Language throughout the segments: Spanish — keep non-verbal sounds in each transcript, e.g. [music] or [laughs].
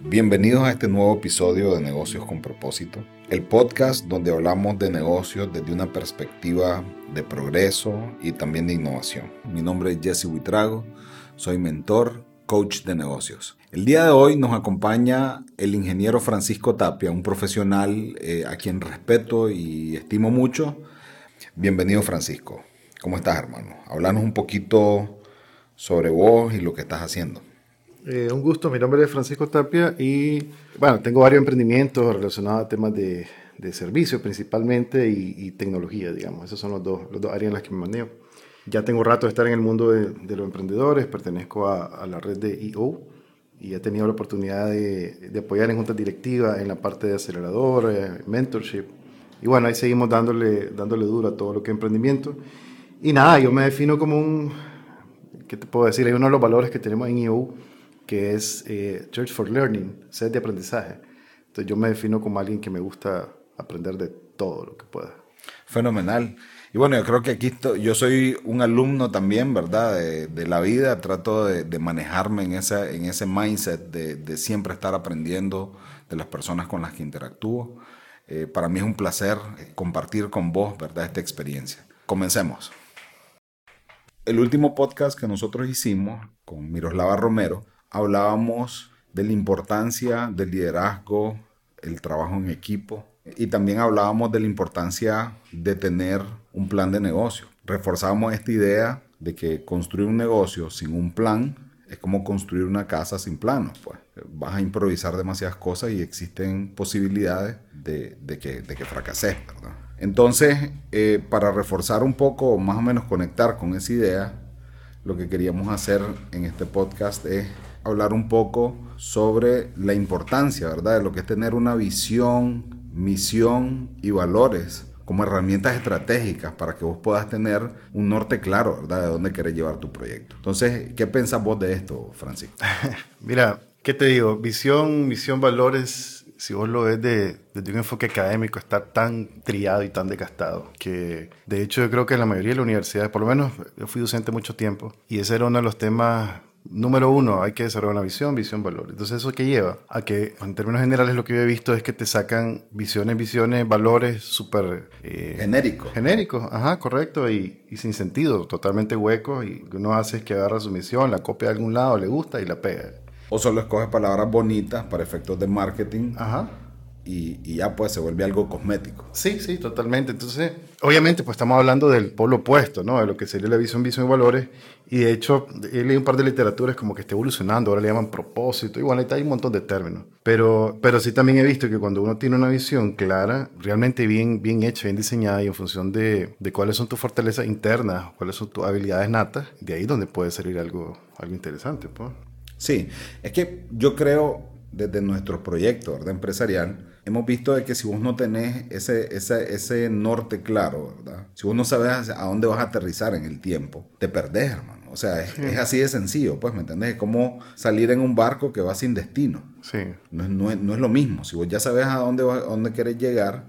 Bienvenidos a este nuevo episodio de Negocios con propósito, el podcast donde hablamos de negocios desde una perspectiva de progreso y también de innovación. Mi nombre es Jesse Huitrago, soy mentor, coach de negocios. El día de hoy nos acompaña el ingeniero Francisco Tapia, un profesional eh, a quien respeto y estimo mucho. Bienvenido Francisco. ¿Cómo estás hermano? Hablanos un poquito sobre vos y lo que estás haciendo. Eh, un gusto, mi nombre es Francisco Tapia y bueno, tengo varios emprendimientos relacionados a temas de, de servicios principalmente y, tecnología, digamos. Esas son los dos, los dos áreas en las que me manejo. Ya tengo rato de estar en el mundo de, de los emprendedores, pertenezco a, a, la red de EO y he tenido la oportunidad de, de, apoyar en juntas directivas en la parte de acelerador, eh, mentorship. Y bueno, ahí seguimos dándole, dándole duro a todo lo que es emprendimiento. Y nada, yo me defino como un, ¿qué te puedo decir? Hay uno de los valores que tenemos en EO que es eh, Church for Learning, sed de aprendizaje. Entonces yo me defino como alguien que me gusta aprender de todo lo que pueda. Fenomenal. Y bueno, yo creo que aquí yo soy un alumno también, ¿verdad? De, la vida, trato de, manejarme en, esa, en ese mindset de, siempre estar aprendiendo de las personas con las que interactúo. Eh, para mí es un placer compartir con vos, ¿verdad? Esta experiencia. Comencemos. El último podcast que nosotros hicimos con Miroslava Romero hablábamos de la importancia del liderazgo, el trabajo en equipo y también hablábamos de la importancia de tener un plan de negocio. Reforzábamos esta idea de que construir un negocio sin un plan es como construir una casa sin planos. Pues. Vas a improvisar demasiadas cosas y existen posibilidades de, que, de que fracases. Entonces, eh, para reforzar un poco, más o menos conectar con esa idea, lo que queríamos hacer en este podcast es hablar un poco sobre la importancia, ¿verdad?, de lo que es tener una visión, misión y valores como herramientas estratégicas para que vos puedas tener un norte claro, ¿verdad?, de dónde querés llevar tu proyecto. Entonces, ¿qué pensás vos de esto, Francisco? [laughs] Mira, ¿qué te digo? Visión, misión, valores, si vos lo ves de, desde un enfoque académico, está tan triado y tan desgastado que, de hecho, yo creo que en la mayoría de las universidades, por lo menos yo fui docente mucho tiempo, y ese era uno de los temas Número uno, hay que desarrollar una visión, visión, valor. Entonces, ¿eso qué lleva? A que, en términos generales, lo que yo he visto es que te sacan visiones, visiones, valores súper... Eh, genéricos. Genéricos, ajá, correcto, y, y, sin sentido, totalmente huecos, y lo que uno hace es que agarra su misión, la copia de algún lado, le gusta y la pega. O solo escoge palabras bonitas para efectos de marketing. Ajá y, ya pues se vuelve algo cosmético. Sí, sí, totalmente. Entonces, obviamente pues estamos hablando del polo opuesto, ¿no? De lo que sería la visión, visión y valores. Y de hecho, he leído un par de literaturas como que está evolucionando, ahora le llaman propósito, y bueno, hay un montón de términos. Pero, pero sí también he visto que cuando uno tiene una visión clara, realmente bien, bien hecha, bien diseñada y en función de, de cuáles son tus fortalezas internas, cuáles son tus habilidades natas, de ahí donde puede salir algo, algo interesante. Pues. Sí, es que yo creo desde nuestro proyecto ¿verdad? empresarial, hemos visto de que si vos no tenés ese, ese, ese norte claro, ¿verdad? Si vos no sabes a dónde vas a aterrizar en el tiempo, te perdés, hermano. O sea, es, así de sencillo, pues, ¿me entendés? Es como salir en un barco que va sin destino. Sí. No, no, es, no es, lo mismo. Si vos ya sabes a dónde, a dónde querés llegar,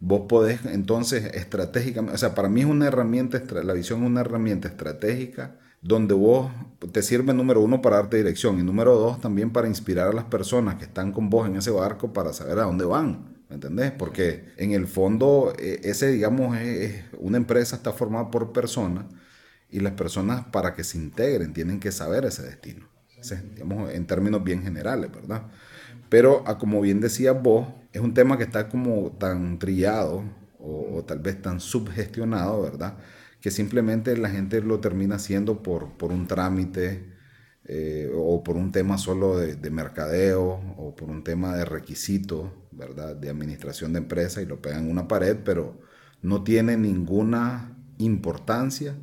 vos podés entonces estratégicamente, o sea, para mí es una herramienta, la visión es una herramienta estratégica donde vos te sirve número uno para darte dirección y número dos también para inspirar a las personas que están con vos en ese barco para saber a dónde van. ¿Me entendés? Porque en el fondo e, ese, digamos, es, una empresa está formada por personas y las personas para que se integren tienen que saber ese destino. digamos, en términos bien generales, ¿verdad? Pero como bien decías vos, es un tema que está como tan trillado o, tal vez tan subgestionado, ¿verdad? que simplemente la gente lo termina haciendo por, por un trámite eh, o por un tema solo de, mercadeo o por un tema de requisito, ¿verdad? De administración de empresa y lo pegan en una pared, pero no tiene ninguna importancia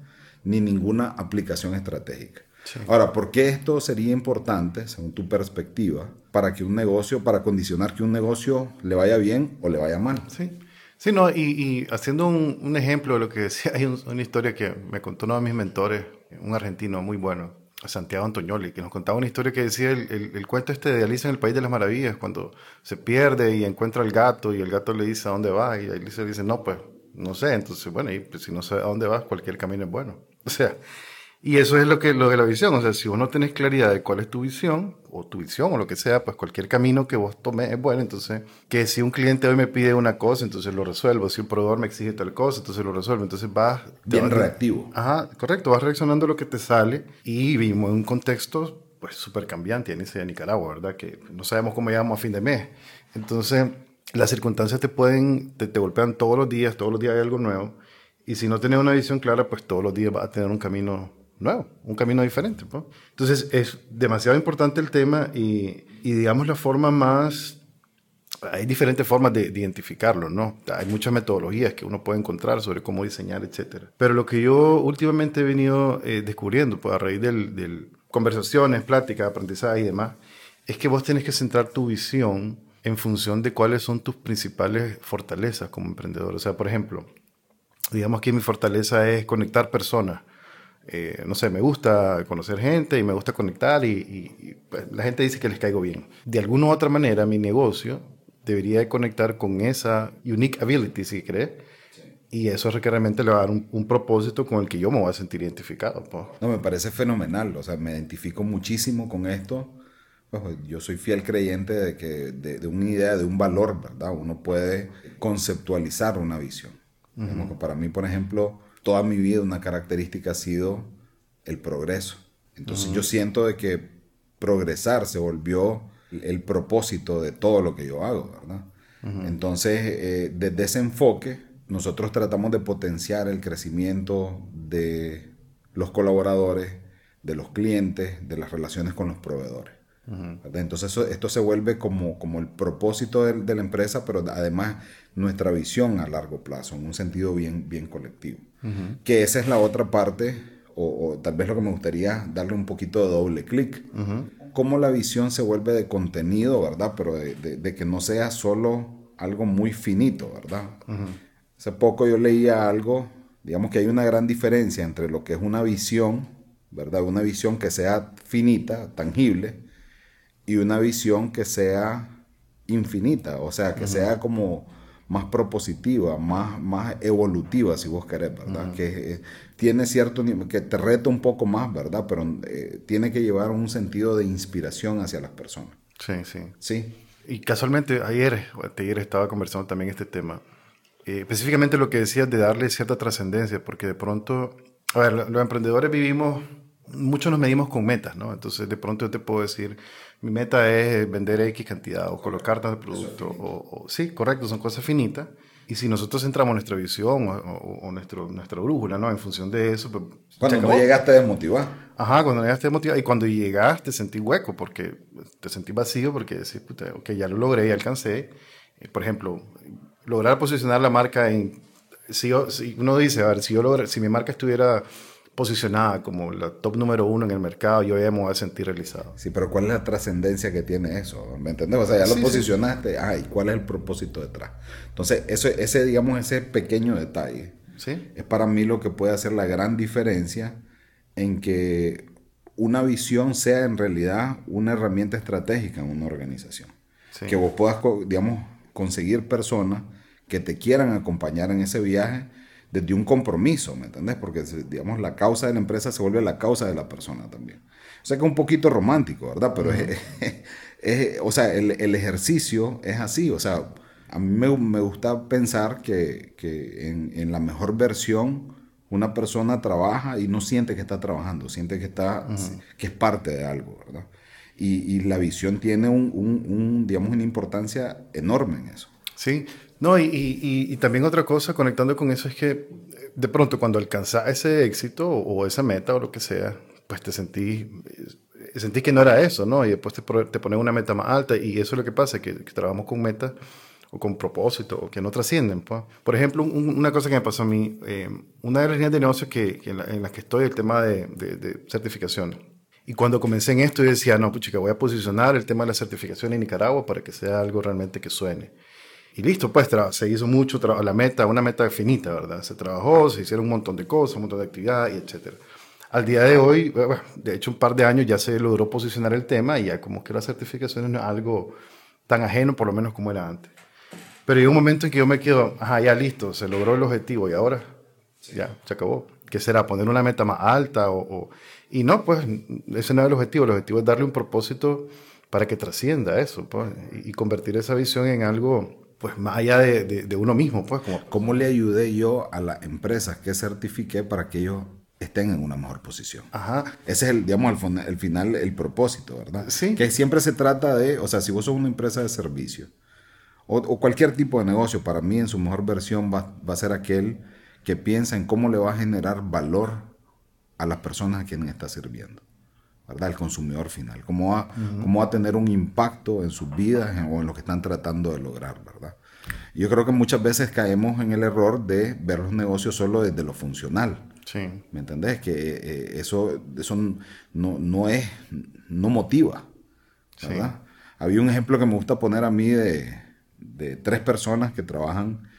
ni ninguna aplicación estratégica. Ahora, ¿por qué esto sería importante, según tu perspectiva, para que un negocio, para condicionar que un negocio le vaya bien o le vaya mal? Sí. Sí, no, y, haciendo un, ejemplo de lo que [laughs] decía, hay una historia que me contó uno de mis mentores, un argentino muy bueno, Santiago Antonioli, que nos contaba una historia que decía el, cuento este de Alicia en el País de las Maravillas, cuando se pierde y encuentra al gato y el gato le dice a dónde va y Alicia le dice, no, pues no sé, entonces, bueno, y pues, si no sé a dónde vas, cualquier camino es bueno. [laughs] O sea, Y eso es lo que lo de la visión, o sea, si vos no tenés claridad de cuál es tu visión, o tu visión, o lo que sea, pues cualquier camino que vos tomes es bueno. Entonces, que si un cliente hoy me pide una cosa, entonces lo resuelvo. Si un proveedor me exige tal cosa, entonces lo resuelvo. Entonces vas... Bien reactivo. Ajá, correcto, vas reaccionando a lo que te sale y vivimos en un contexto pues súper cambiante en ese de Nicaragua, ¿verdad? Que no sabemos cómo llegamos a fin de mes. Entonces, las circunstancias te pueden, te, te golpean todos los días, todos los días hay algo nuevo. Y si no tienes una visión clara, pues todos los días vas a tener un camino nuevo, un camino diferente. ¿no? Entonces es demasiado importante el tema y, y, digamos la forma más... Hay diferentes formas de, de, identificarlo, ¿no? Hay muchas metodologías que uno puede encontrar sobre cómo diseñar, etc. Pero lo que yo últimamente he venido eh, descubriendo, pues a raíz de conversaciones, pláticas, aprendizaje y demás, es que vos tenés que centrar tu visión en función de cuáles son tus principales fortalezas como emprendedor. O sea, por ejemplo, digamos que mi fortaleza es conectar personas eh, no sé, me gusta conocer gente y me gusta conectar y, y, y pues, la gente dice que les caigo bien. De alguna u otra manera, mi negocio debería de conectar con esa unique ability, si crees. Y eso es que realmente le va a dar un, un, propósito con el que yo me voy a sentir identificado. Pues. No, me parece fenomenal. O sea, me identifico muchísimo con esto. Pues, yo soy fiel creyente de que de, de, una idea, de un valor, ¿verdad? Uno puede conceptualizar una visión. Uh -huh. Para mí, por ejemplo, toda mi vida una característica ha sido el progreso. Entonces uh -huh. yo siento de que progresar se volvió el propósito de todo lo que yo hago, ¿verdad? Uh -huh. Entonces, eh, desde ese enfoque, nosotros tratamos de potenciar el crecimiento de los colaboradores, de los clientes, de las relaciones con los proveedores. Uh -huh. Entonces eso, esto se vuelve como, como el propósito de, de, la empresa, pero además nuestra visión a largo plazo, en un sentido bien, bien colectivo. Uh -huh. Que esa es la otra parte, o, o, tal vez lo que me gustaría darle un poquito de doble clic. Uh -huh. Cómo la visión se vuelve de contenido, ¿verdad? Pero de, de, de que no sea solo algo muy finito, ¿verdad? Hace poco yo leía algo, digamos que hay una gran diferencia entre lo que es una visión, ¿verdad? Una visión que sea finita, tangible, y una visión que sea infinita, o sea, que uh -huh. sea como más propositiva, más, más evolutiva, si vos querés, ¿verdad? Uh -huh. Que eh, tiene cierto que te reta un poco más, ¿verdad? Pero eh, tiene que llevar un sentido de inspiración hacia las personas. Sí, sí. Sí. Y casualmente ayer, ayer estaba conversando también este tema, eh, específicamente lo que decías de darle cierta trascendencia, porque de pronto, a ver, los emprendedores vivimos, muchos nos medimos con metas, ¿no? Entonces de pronto yo te puedo decir, mi meta es vender X cantidad o colocar tal producto. O, o, sí, correcto, son cosas finitas. Y si nosotros centramos nuestra visión o, o, o nuestro, nuestra brújula, ¿no? En función de eso, pues... Cuando no llegaste a desmotivar. Ajá, cuando no llegaste a desmotivar. Y cuando llegaste te sentí hueco porque te sentí vacío porque decís, puta, ok, ya lo logré, ya alcancé. Eh, por ejemplo, lograr posicionar la marca en... Si, yo, si uno dice, a ver, si, yo logre, si mi marca estuviera posicionada como la top número uno en el mercado, yo ya me voy a sentir realizado. Sí, pero ¿cuál es la trascendencia que tiene eso? ¿Me entendés? O sea, ya lo sí, posicionaste, sí. ay, ¿cuál es el propósito detrás? Entonces, eso, ese, digamos, ese pequeño detalle ¿Sí? es para mí lo que puede hacer la gran diferencia en que una visión sea en realidad una herramienta estratégica en una organización. Que vos puedas, digamos, conseguir personas que te quieran acompañar en ese viaje desde un compromiso, ¿me entendés? Porque, digamos, la causa de la empresa se vuelve la causa de la persona también. O sea que es un poquito romántico, ¿verdad? Pero uh -huh. es, [laughs] es, o sea, el, el, ejercicio es así, o sea, a mí me, me gusta pensar que, que en, en, la mejor versión una persona trabaja y no siente que está trabajando, siente que, está, uh -huh. que es parte de algo, ¿verdad? Y, y la visión tiene un, un, un, digamos, una importancia enorme en eso. Sí, no, y, y, y, también otra cosa conectando con eso es que de pronto cuando alcanzas ese éxito o, esa meta o lo que sea, pues te sentí, eh, sentí que no era eso, ¿no? Y después te, te pones una meta más alta y eso es lo que pasa, que, que trabajamos con metas o con propósito o que no trascienden. Pues. Por ejemplo, un, una cosa que me pasó a mí, eh, una de las líneas de negocio que, en, la, en, las que estoy, el tema de, de, certificaciones. Y cuando comencé en esto, yo decía, no, puchica, voy a posicionar el tema de la certificación en Nicaragua para que sea algo realmente que suene. Y listo, pues se hizo mucho, la meta, una meta finita, ¿verdad? Se trabajó, se hicieron un montón de cosas, un montón de actividades, etc. Al día de hoy, bueno, de hecho un par de años ya se logró posicionar el tema y ya como que la certificación no es algo tan ajeno, por lo menos como era antes. Pero hay un momento en que yo me quedo, ajá, ya listo, se logró el objetivo y ahora sí. ya, se acabó. ¿qué será? Poner una meta más alta o, y no, pues ese no es el objetivo, el objetivo es darle un propósito para que trascienda eso pues, y, convertir esa visión en algo pues más allá de, de, uno mismo. Pues, como... ¿Cómo le ayudé yo a las empresas que certifiqué para que ellos estén en una mejor posición. Ajá. Ese es el, digamos, el, final, el propósito, ¿verdad? Sí. Que siempre se trata de, o sea, si vos sos una empresa de servicio o, cualquier tipo de negocio, para mí en su mejor versión va, va, a ser aquel que piensa en cómo le va a generar valor a las personas a quienes está sirviendo, ¿verdad? El consumidor final, cómo va, cómo va a tener un impacto en sus vidas o en lo que están tratando de lograr, ¿verdad? Yo creo que muchas veces caemos en el error de ver los negocios solo desde lo funcional. Sí. ¿Me entendés? Que eh, eso, eso no, no, es, no motiva. ¿verdad? Había un ejemplo que me gusta poner a mí de, de tres personas que trabajan,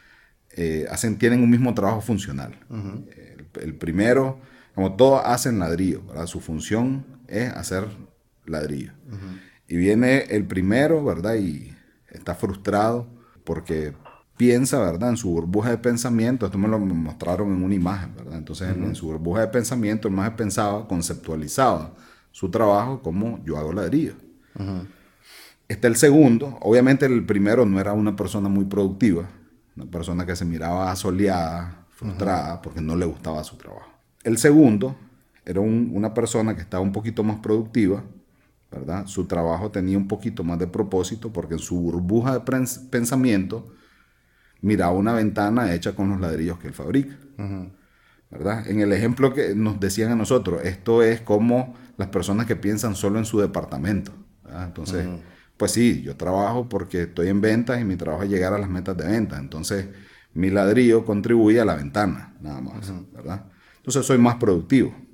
eh, hacen, tienen un mismo trabajo funcional. el, primero, como todos hacen ladrillo, ¿verdad? Su función es hacer ladrillo. Y viene el primero, ¿verdad? Y está frustrado porque piensa, ¿verdad? En su burbuja de pensamiento, esto me lo mostraron en una imagen, ¿verdad? Entonces, en su burbuja de pensamiento, el más pensaba, conceptualizaba su trabajo como yo hago ladrillo. Está el segundo, obviamente el primero no era una persona muy productiva, una persona que se miraba asoleada, frustrada, porque no le gustaba su trabajo. El segundo era una persona que estaba un poquito más productiva, ¿verdad? Su trabajo tenía un poquito más de propósito, porque en su burbuja de pensamiento, miraba una ventana hecha con los ladrillos que él fabrica. ¿verdad? En el ejemplo que nos decían a nosotros, esto es como las personas que piensan solo en su departamento. Entonces, pues sí, yo trabajo porque estoy en ventas y mi trabajo es llegar a las metas de venta. Entonces, mi ladrillo contribuye a la ventana, nada más, ¿verdad? Entonces, soy más productivo.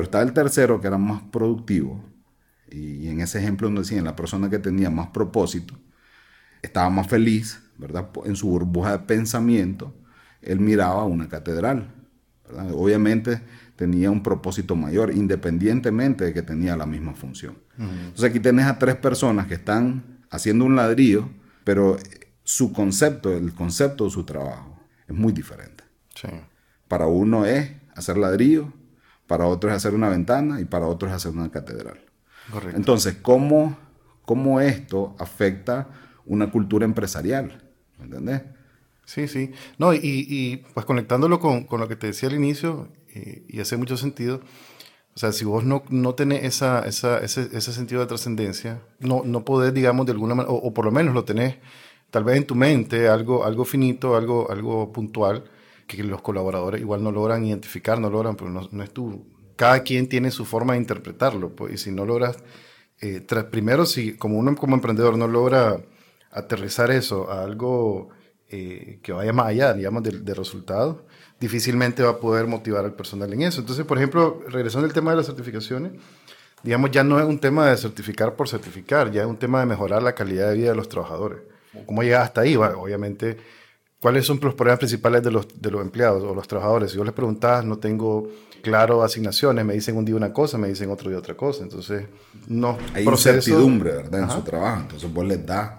Pero está el tercero que era más productivo. Y, en ese ejemplo nos decían, la persona que tenía más propósito, estaba más feliz, ¿verdad? En su burbuja de pensamiento, él miraba una catedral. Obviamente tenía un propósito mayor, independientemente de que tenía la misma función. Entonces aquí tenés a tres personas que están haciendo un ladrillo, pero su concepto, el concepto de su trabajo, es muy diferente. Para uno es hacer ladrillo, para otro es hacer una ventana y para otro es hacer una catedral. Entonces, ¿cómo, ¿cómo esto afecta una cultura empresarial? ¿Me entendés? Sí, sí. No, y, y pues conectándolo con, con, lo que te decía al inicio, y, hace mucho sentido, o sea, si vos no, no tenés esa, esa, ese, ese, sentido de trascendencia, no, no podés, digamos, de alguna manera, o, por lo menos lo tenés tal vez en tu mente, algo, algo finito, algo, algo puntual, que los colaboradores igual no logran identificar, no logran, pero no, no es tú. Cada quien tiene su forma de interpretarlo, pues, y si no logras, eh, primero, si como uno como emprendedor no logra aterrizar eso a algo eh, que vaya más allá, digamos, del, resultado, difícilmente va a poder motivar al personal en eso. Entonces, por ejemplo, regresando al tema de las certificaciones, digamos, ya no es un tema de certificar por certificar, ya es un tema de mejorar la calidad de vida de los trabajadores. ¿Cómo llega hasta ahí? obviamente, ¿cuáles son los problemas principales de los, de los empleados o los trabajadores? Si yo les preguntaba, no tengo claro asignaciones, me dicen un día una cosa, me dicen otro día otra cosa. Entonces, no. Hay incertidumbre, ¿verdad? En su trabajo. Entonces, vos les das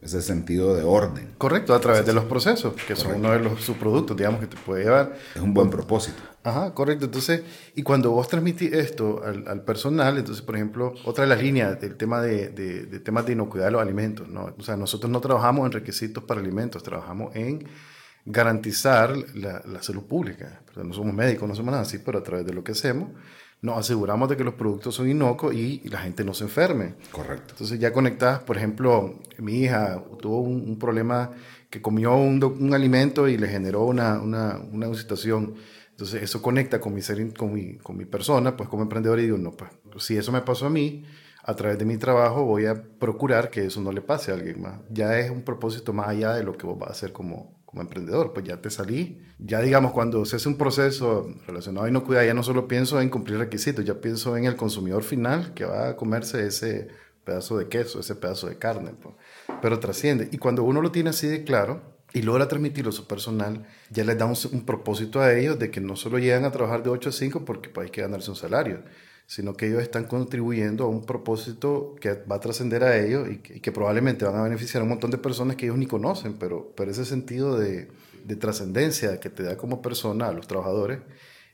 ese sentido de orden. Correcto, a través de los procesos, que son uno de los subproductos, digamos, que te puede llevar. Es un buen propósito. Ajá, correcto. Entonces, y cuando vos transmitís esto al, personal, entonces, por ejemplo, otra de las líneas del tema de, de, temas de inocuidad de los alimentos, ¿no? O sea, nosotros no trabajamos en requisitos para alimentos, trabajamos en garantizar la, la salud pública. no somos médicos, no somos nada así, pero a través de lo que hacemos, nos aseguramos de que los productos son inocuos y, la gente no se enferme. Correcto. Entonces ya conectadas, por ejemplo, mi hija tuvo un, problema que comió un, un, alimento y le generó una, una, una, situación. Entonces eso conecta con mi, ser, con, mi, con mi persona, pues como emprendedor y digo, no, pues si eso me pasó a mí, a través de mi trabajo voy a procurar que eso no le pase a alguien más. Ya es un propósito más allá de lo que vos vas a hacer como, como emprendedor, pues ya te salí. Ya digamos, cuando se hace un proceso relacionado a inocuidad, ya no solo pienso en cumplir requisitos, ya pienso en el consumidor final que va a comerse ese pedazo de queso, ese pedazo de carne, pues. pero trasciende. Y cuando uno lo tiene así de claro y logra transmitirlo a su personal, ya les da un, propósito a ellos de que no solo llegan a trabajar de 8 a 5 porque pues, hay que ganarse un salario, sino que ellos están contribuyendo a un propósito que va a trascender a ellos y que, probablemente van a beneficiar a un montón de personas que ellos ni conocen, pero, pero ese sentido de, de trascendencia que te da como persona a los trabajadores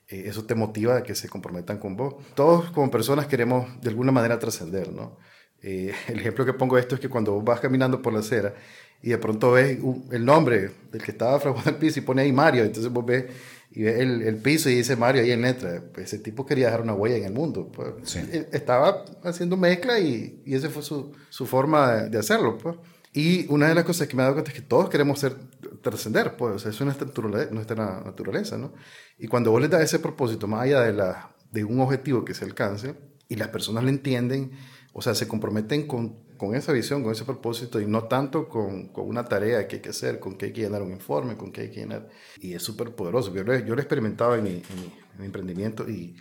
eh, eso te motiva a que se comprometan con vos. Todos como personas queremos de alguna manera trascender, ¿no? Eh, [laughs] el ejemplo que pongo esto es que cuando vos vas caminando por la acera y de pronto ves el nombre del que estaba fraguando el piso y pone ahí Mario, entonces vos ves y ves el, el, piso y dice Mario ahí en letra. Pues ese tipo quería dejar una huella en el mundo. Pues. Estaba haciendo mezcla y, y esa fue su, su forma de, de hacerlo. Pues. Y una de las cosas que me he dado cuenta es que todos queremos ser, trascender, pues, o sea, eso es nuestra naturaleza, nuestra naturaleza, ¿no? Y cuando vos le das ese propósito, más allá de, la, de un objetivo que se alcance, y las personas lo entienden, o sea, se comprometen con, con esa visión, con ese propósito, y no tanto con, con, una tarea que hay que hacer, con que hay que llenar un informe, con que hay que llenar. Y es súper poderoso. Yo lo, yo lo he experimentado en mi, en mi, en mi emprendimiento y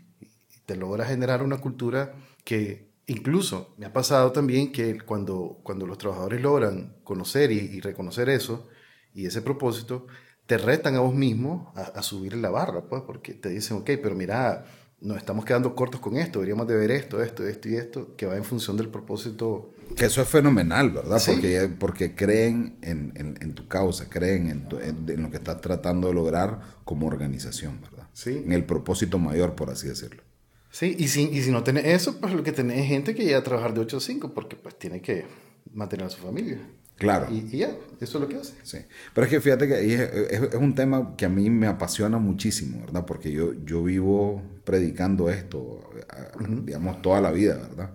te logra generar una cultura que Incluso me ha pasado también que cuando, cuando los trabajadores logran conocer y, y reconocer eso y ese propósito, te retan a vos mismo a, a, subir la barra, pues, porque te dicen, ok, pero mira, nos estamos quedando cortos con esto, deberíamos de ver esto, esto, esto y esto, que va en función del propósito. Que eso es fenomenal, ¿verdad? ¿Sí? Porque, porque creen en, en, en, tu causa, creen en, tu, en, lo que estás tratando de lograr como organización, ¿verdad? Sí. En el propósito mayor, por así decirlo. Sí, y si, y si no tenés eso, pues lo que tenés es gente que llega a trabajar de 8 a 5 porque pues tiene que mantener a su familia. Claro. Y, y, ya, eso es lo que hace. Sí. Pero es que fíjate que es, es, es, un tema que a mí me apasiona muchísimo, ¿verdad? Porque yo, yo vivo predicando esto, uh -huh. digamos, toda la vida, ¿verdad?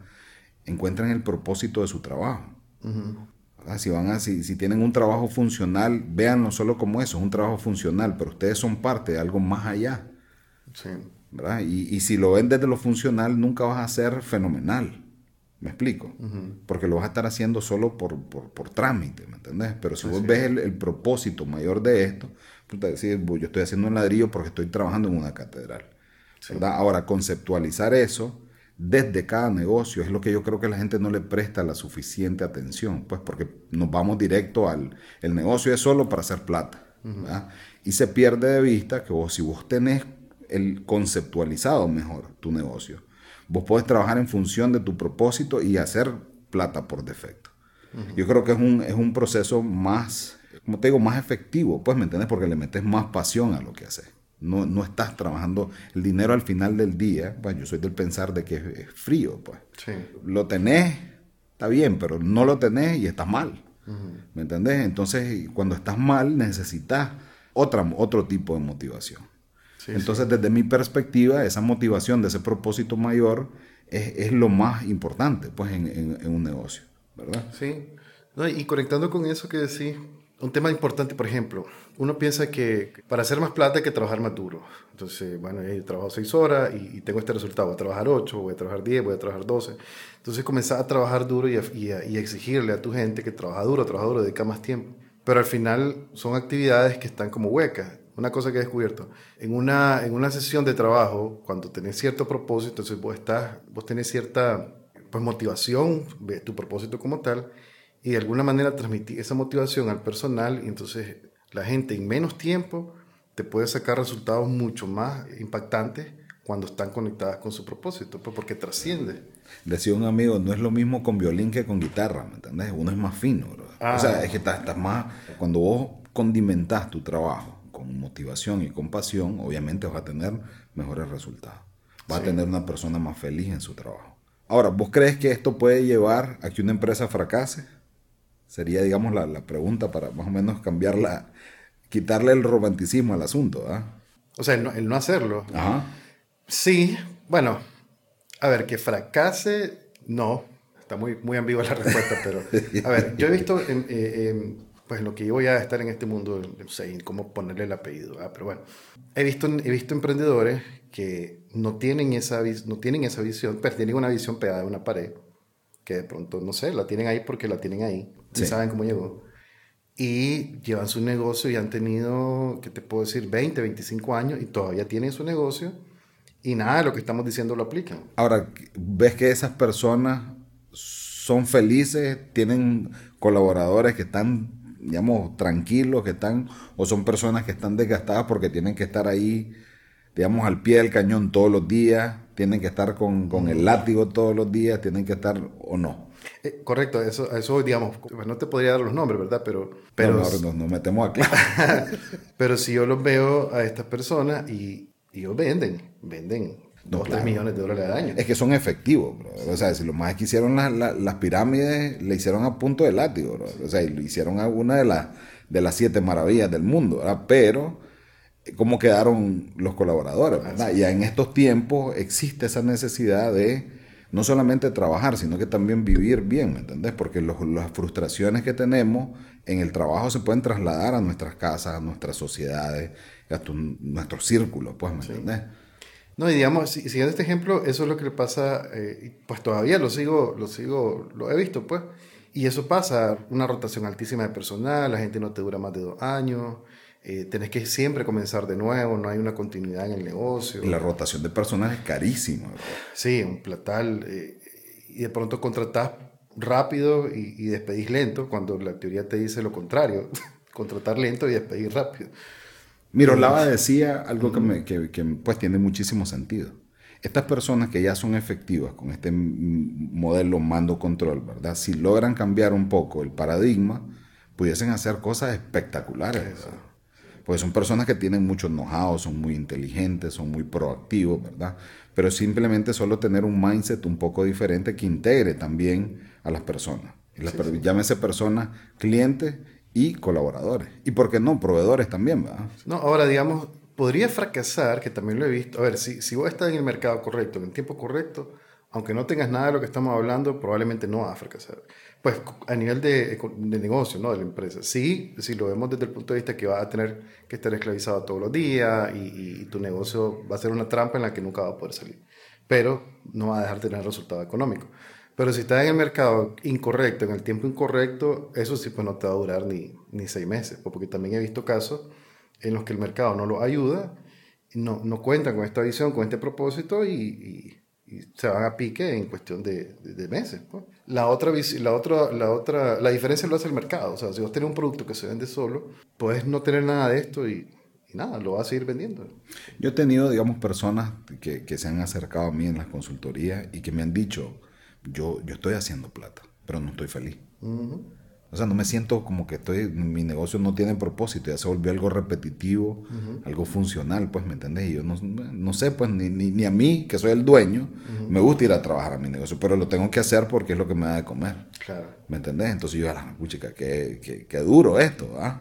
Encuentran el propósito de su trabajo. Uh -huh. Si, van a, si, si tienen un trabajo funcional, véanlo solo como eso, es un trabajo funcional, pero ustedes son parte de algo más allá. Sí. ¿verdad? Y, y, si lo ven desde lo funcional, nunca vas a ser fenomenal. ¿Me explico? Uh -huh. Porque lo vas a estar haciendo solo por, por, por trámite, ¿me entendés? Pero si vos ves el, el, propósito mayor de esto, pues yo estoy haciendo un ladrillo porque estoy trabajando en una catedral. Sí. ¿verdad? Ahora, conceptualizar eso desde cada negocio es lo que yo creo que la gente no le presta la suficiente atención, pues porque nos vamos directo al el negocio es solo para hacer plata. Uh -huh. Y se pierde de vista que vos, si vos tenés el conceptualizado mejor tu negocio. Vos podés trabajar en función de tu propósito y hacer plata por defecto. Uh -huh. Yo creo que es un, es un proceso más, como te digo, más efectivo, pues, ¿me entiendes? Porque le metes más pasión a lo que haces. No, no estás trabajando el dinero al final del día. Pues yo soy del pensar de que es, es frío, pues. Sí. Lo tenés, está bien, pero no lo tenés y estás mal. Uh -huh. ¿Me entendés? Entonces, cuando estás mal, necesitas otra, otro tipo de motivación. Sí, Entonces, sí. desde mi perspectiva, esa motivación de ese propósito mayor es, es lo más importante pues, en, en, en, un negocio, ¿verdad? Sí. No, y conectando con eso que decís, un tema importante, por ejemplo, uno piensa que para hacer más plata hay que trabajar más duro. Entonces, bueno, yo trabajo seis horas y, y, tengo este resultado. Voy a trabajar ocho, voy a trabajar diez, voy a trabajar doce. Entonces, comenzar a trabajar duro y, a, y, a, y exigirle a tu gente que trabaja duro, trabaja duro, dedica más tiempo. Pero al final son actividades que están como huecas una cosa que he descubierto, en una, en una sesión de trabajo, cuando tenés cierto propósito, entonces vos, estás, vos tenés cierta pues, motivación, tu propósito como tal, y de alguna manera transmitir esa motivación al personal, y entonces la gente en menos tiempo te puede sacar resultados mucho más impactantes cuando están conectadas con su propósito, pues porque trasciende. Decía un amigo, no es lo mismo con violín que con guitarra, ¿me entendés? Uno es más fino, bro. Ah. O sea, es que estás, estás más... Cuando vos condimentás tu trabajo, con motivación y compasión, obviamente vas a tener mejores resultados. Vas sí. a tener una persona más feliz en su trabajo. Ahora, ¿vos crees que esto puede llevar a que una empresa fracase? Sería, digamos, la, la pregunta para más o menos cambiarla, quitarle el romanticismo al asunto. ¿eh? O sea, el no, el no hacerlo. Ajá. Sí, bueno, a ver, que fracase, no. Está muy, muy ambigua la respuesta, pero a ver, yo he visto en, en, pues en lo que yo voy a estar en este mundo, no sé cómo ponerle el apellido, ¿verdad? pero bueno, he visto, he visto emprendedores que no tienen, esa, no tienen esa visión, pero tienen una visión pegada a una pared, que de pronto, no sé, la tienen ahí porque la tienen ahí, sí. y saben cómo llegó, y llevan su negocio y han tenido, ¿qué te puedo decir?, 20, 25 años y todavía tienen su negocio y nada de lo que estamos diciendo lo aplican. Ahora, ¿ves que esas personas son felices, tienen colaboradores que están digamos, tranquilos que están, o son personas que están desgastadas porque tienen que estar ahí, digamos, al pie del cañón todos los días, tienen que estar con, con el látigo todos los días, tienen que estar o no. Eh, correcto, eso, eso digamos, pues no te podría dar los nombres, ¿verdad? Pero, pero no, no, nos metemos aquí. [laughs] pero si yo los veo a estas personas y, y ellos venden, venden 2 o 3 millones de dólares al año. Es que son efectivos, bro. O sea, si lo más que hicieron las, las, las pirámides, le hicieron a punto de látigo, bro. O sea, y lo hicieron a una de, las de las siete maravillas del mundo, ¿verdad? Pero, ¿cómo quedaron los colaboradores, verdad? Ya en estos tiempos existe esa necesidad de no solamente trabajar, sino que también vivir bien, ¿me entendés? Porque los, las frustraciones que tenemos en el trabajo se pueden trasladar a nuestras casas, a nuestras sociedades, a tu, nuestro círculo, pues, ¿me sí. entendés? No, y digamos, siguiendo este ejemplo, eso es lo que le pasa, eh, pues todavía lo sigo, lo sigo, lo he visto, pues. Y eso pasa, una rotación altísima de personal, la gente no te dura más de dos años, eh, tenés que siempre comenzar de nuevo, no hay una continuidad en el negocio. Y la rotación de personal es carísima. Sí, un platal. Eh, y de pronto contratás rápido y, y, despedís lento, cuando la teoría te dice lo contrario, [laughs] contratar lento y despedir rápido. Miroslava decía algo que, me, que, que, pues tiene muchísimo sentido. Estas personas que ya son efectivas con este modelo mando-control, ¿verdad? Si logran cambiar un poco el paradigma, pudiesen hacer cosas espectaculares. Porque son personas que tienen mucho know-how, son muy inteligentes, son muy proactivos, ¿verdad? Pero simplemente solo tener un mindset un poco diferente que integre también a las personas. Y las, sí, sí. Llámese personas, clientes y colaboradores. Y por qué no, proveedores también, ¿verdad? No, ahora digamos, podría fracasar, que también lo he visto. A ver, si, si vos estás en el mercado correcto, en el tiempo correcto, aunque no tengas nada de lo que estamos hablando, probablemente no vas a fracasar. Pues a nivel de, de negocio, ¿no? De la empresa. Sí, si lo vemos desde el punto de vista que vas a tener que estar esclavizado todos los días y, y, tu negocio va a ser una trampa en la que nunca va a poder salir. Pero no va a dejar de tener resultado económico. Pero si estás en el mercado incorrecto, en el tiempo incorrecto, eso sí pues no te va a durar ni, ni seis meses. Porque también he visto casos en los que el mercado no lo ayuda, no, no cuentan con esta visión, con este propósito y, y y se van a pique en cuestión de, de, de meses. ¿no? La, otra, la, otra, la, otra, la diferencia lo hace el mercado. O sea, si vos tenés un producto que se vende solo, puedes no tener nada de esto y, y nada, lo vas a seguir vendiendo. Yo he tenido, digamos, personas que, que, se han acercado a mí en las consultorías y que me han dicho, yo, yo estoy haciendo plata, pero no estoy feliz. Uh -huh. O sea, no me siento como que estoy, mi negocio no tiene propósito, ya se volvió algo repetitivo, uh -huh. algo funcional, pues, ¿me entendés? Y yo no, no sé, pues, ni, ni, ni, a mí, que soy el dueño, uh -huh. me gusta ir a trabajar a mi negocio, pero lo tengo que hacer porque es lo que me da de comer. Claro. ¿Me entendés? Entonces yo, la puchica, qué, qué, qué, duro esto, ¿ah?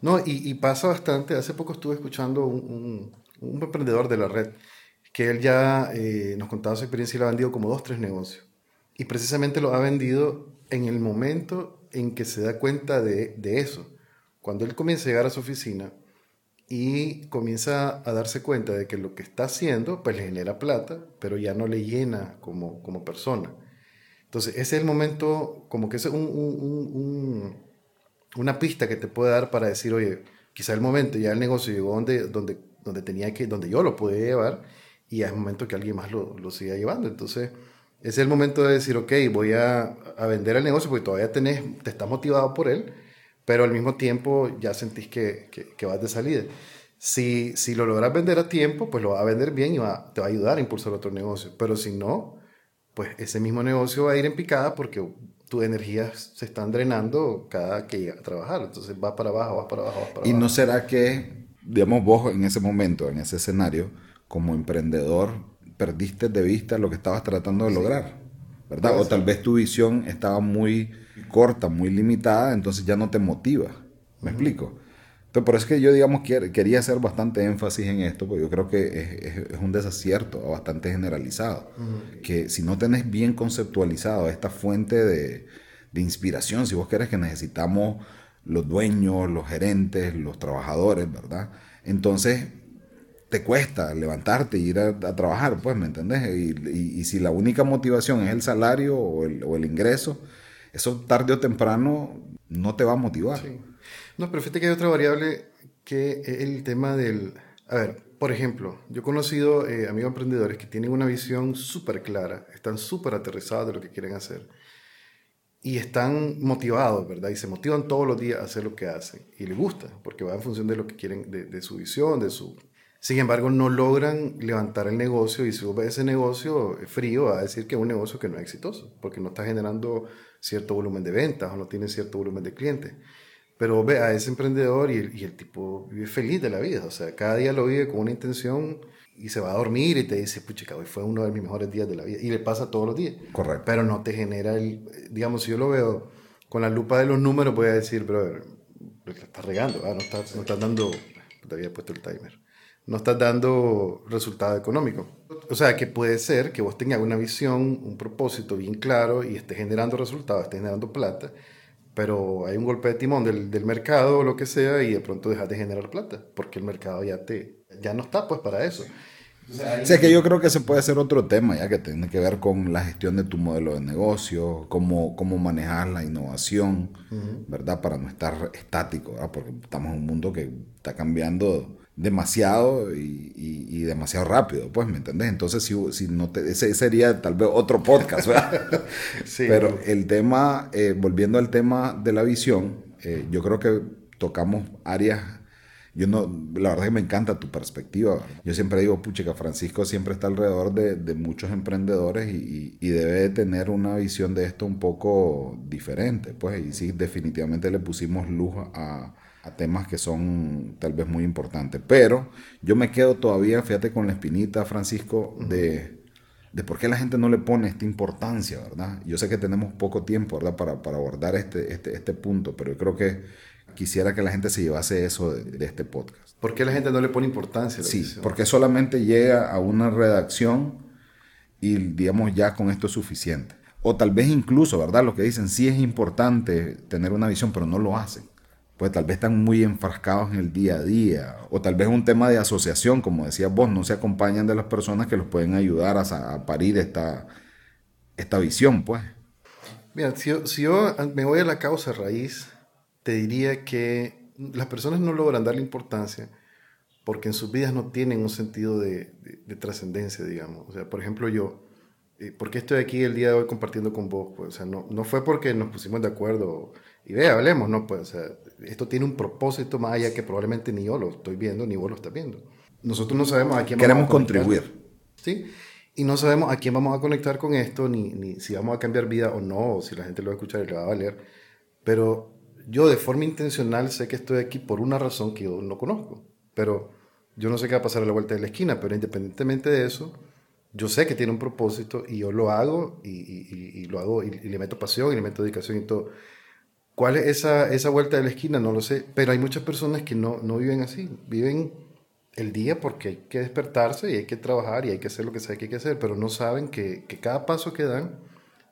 No, y, y, pasa bastante, hace poco estuve escuchando un, un, un emprendedor de la red, que él ya eh, nos contaba su experiencia y lo ha vendido como dos, tres negocios. Y precisamente lo ha vendido en el momento en que se da cuenta de, de, eso. Cuando él comienza a llegar a su oficina y comienza a darse cuenta de que lo que está haciendo pues le genera plata, pero ya no le llena como, como persona. Entonces ese es el momento, como que es un, un, un, una pista que te puede dar para decir, oye, quizá el momento, ya el negocio llegó donde, donde, donde, tenía que, donde yo lo podía llevar y es momento que alguien más lo, lo siga llevando. Entonces es el momento de decir, ok, voy a, a, vender el negocio porque todavía tenés, te estás motivado por él, pero al mismo tiempo ya sentís que, que, que vas de salida. Si, si lo logras vender a tiempo, pues lo vas a vender bien y va, te va a ayudar a impulsar otro negocio. Pero si no, pues ese mismo negocio va a ir en picada porque tus energías se están drenando cada que llega a trabajar. Entonces va para abajo, va para abajo, va para ¿Y abajo. no será que, digamos, vos en ese momento, en ese escenario, como emprendedor, perdiste de vista lo que estabas tratando de lograr, ¿verdad? O tal vez tu visión estaba muy corta, muy limitada, entonces ya no te motiva. ¿Me uh -huh. explico? Entonces, por eso es que yo, digamos, quería hacer bastante énfasis en esto, porque yo creo que es, es, es un desacierto bastante generalizado. Uh -huh. Que si no tenés bien conceptualizado esta fuente de, de inspiración, si vos querés que necesitamos los dueños, los gerentes, los trabajadores, ¿verdad? Entonces, te cuesta levantarte y ir a, a, trabajar, pues, ¿me entendés? Y, y, y, si la única motivación es el salario o el, o el, ingreso, eso tarde o temprano no te va a motivar. Sí. No, pero fíjate que hay otra variable que es el tema del... A ver, por ejemplo, yo he conocido eh, amigos emprendedores que tienen una visión súper clara, están súper aterrizados de lo que quieren hacer y están motivados, ¿verdad? Y se motivan todos los días a hacer lo que hacen y les gusta, porque va en función de lo que quieren, de, de su visión, de su sin embargo, no logran levantar el negocio y si vos ves ese negocio frío, va a decir que es un negocio que no es exitoso, porque no está generando cierto volumen de ventas o no tiene cierto volumen de clientes. Pero ves a ese emprendedor y el, y el tipo vive feliz de la vida, o sea, cada día lo vive con una intención y se va a dormir y te dice, puchica, hoy fue uno de mis mejores días de la vida. Y le pasa todos los días. Correcto. Pero no te genera el, digamos, si yo lo veo con la lupa de los números, voy a decir, brother, lo que estás regando, no, estás, no estás dando, te había puesto el timer, no estás dando resultado económico. O sea, que puede ser que vos tengas una visión, un propósito bien claro y estés generando resultados, estés generando plata, pero hay un golpe de timón del, del mercado o lo que sea y de pronto dejas de generar plata, porque el mercado ya, te, ya no está pues para eso. O sea, que yo creo que ese puede ser otro tema, ya que tiene que ver con la gestión de tu modelo de negocio, cómo, cómo manejar la innovación, ¿verdad? Para no estar estático, ¿verdad? Porque estamos en un mundo que está cambiando demasiado y, y, demasiado rápido, pues, ¿me entendés? Entonces, si, si no te, ese sería tal vez otro podcast, ¿verdad? [laughs] sí, Pero el tema, eh, volviendo al tema de la visión, eh, yo creo que tocamos áreas yo no, la verdad es que me encanta tu perspectiva. Yo siempre digo, pucha, Francisco siempre está alrededor de, de muchos emprendedores y, y, debe de tener una visión de esto un poco diferente. Pues, y sí, definitivamente le pusimos luz a, a temas que son tal vez muy importantes. Pero yo me quedo todavía, fíjate, con la espinita, Francisco, de, de por qué la gente no le pone esta importancia, ¿verdad? Yo sé que tenemos poco tiempo, ¿verdad?, para, para abordar este, este, este punto, pero yo creo que quisiera que la gente se llevase eso de, este podcast. ¿Por qué la gente no le pone importancia? sí, porque solamente llega a una redacción y digamos ya con esto es suficiente. O tal vez incluso, ¿verdad? Lo que dicen, sí es importante tener una visión, pero no lo hacen. Pues tal vez están muy enfrascados en el día a día. O tal vez un tema de asociación, como decías vos, no se acompañan de las personas que los pueden ayudar a, parir esta, esta visión, pues. Mira, si yo me voy a la causa raíz, te diría que las personas no logran darle importancia porque en sus vidas no tienen un sentido de, trascendencia, digamos. O sea, por ejemplo, yo, eh, ¿por qué estoy aquí el día de hoy compartiendo con vos? Pues, o sea, no, no fue porque nos pusimos de acuerdo y vea, hablemos, no, pues, o sea, esto tiene un propósito más allá que probablemente ni yo lo estoy viendo, ni vos lo estás viendo. Nosotros no sabemos a quién Queremos vamos a contribuir. ¿Sí? Y no sabemos a quién vamos a conectar con esto, ni, ni si vamos a cambiar vida o no, o si la gente lo va a escuchar y le va a valer. Pero yo de forma intencional sé que estoy aquí por una razón que yo no conozco, pero yo no sé qué va a pasar a la vuelta de la esquina, pero independientemente de eso, yo sé que tiene un propósito y yo lo hago y, y, lo hago y, le meto pasión y le meto dedicación y todo. ¿Cuál es esa, esa vuelta de la esquina? No lo sé, pero hay muchas personas que no, no viven así, viven el día porque hay que despertarse y hay que trabajar y hay que hacer lo que sea que hay que hacer, pero no saben que, que cada paso que dan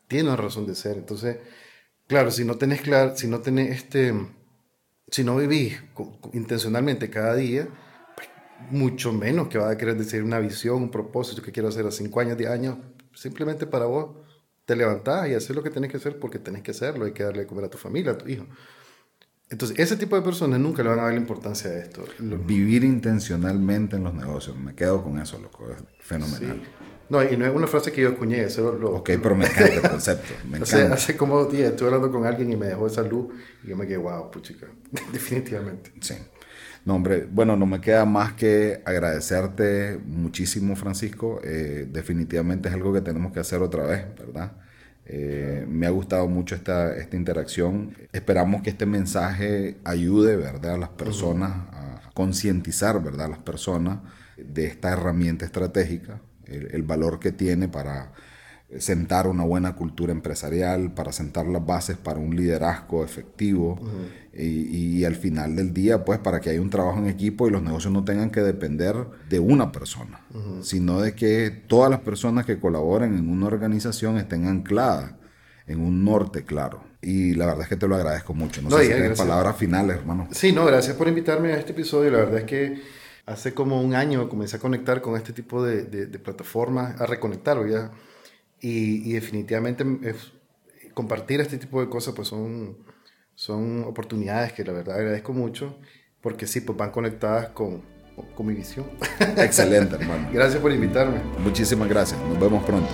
tiene una razón de ser. Entonces, Claro, si no tenés claro, si no tenés este, si no vivís intencionalmente cada día, pues, mucho menos que va a querer decir una visión, un propósito que quiero hacer a 5 años, 10 años, simplemente para vos te levantás y hacer lo que tenés que hacer porque tenés que hacerlo, hay que darle de comer a tu familia, a tu hijo. Entonces, ese tipo de personas nunca le van a dar la importancia de esto. Vivir intencionalmente en los negocios, me quedo con eso, loco, es fenomenal. No, y no es una frase que yo escuché, eso lo... Ok, pero me encanta el concepto, me [laughs] encanta. Hace, como días estuve hablando con alguien y me dejó esa luz y yo me quedé, wow, puchica, [laughs] definitivamente. Sí. No, hombre, bueno, no me queda más que agradecerte muchísimo, Francisco. Eh, definitivamente es algo que tenemos que hacer otra vez, ¿verdad? Eh, me ha gustado mucho esta, esta interacción. Esperamos que este mensaje ayude, ¿verdad?, a las personas a concientizar, ¿verdad?, a las personas de esta herramienta estratégica el, valor que tiene para sentar una buena cultura empresarial, para sentar las bases para un liderazgo efectivo y, al final del día, pues para que haya un trabajo en equipo y los negocios no tengan que depender de una persona, sino de que todas las personas que colaboren en una organización estén ancladas en un norte claro. Y la verdad es que te lo agradezco mucho. No, sé si tienes palabras finales, hermano. Sí, no, gracias por invitarme a este episodio. La verdad es que hace como un año comencé a conectar con este tipo de, de, plataformas, a reconectarlo ya. Y, definitivamente compartir este tipo de cosas pues son, son oportunidades que la verdad agradezco mucho porque sí, pues van conectadas con, con mi visión. Excelente, hermano. [laughs] Gracias por invitarme. Muchísimas gracias. Nos vemos pronto.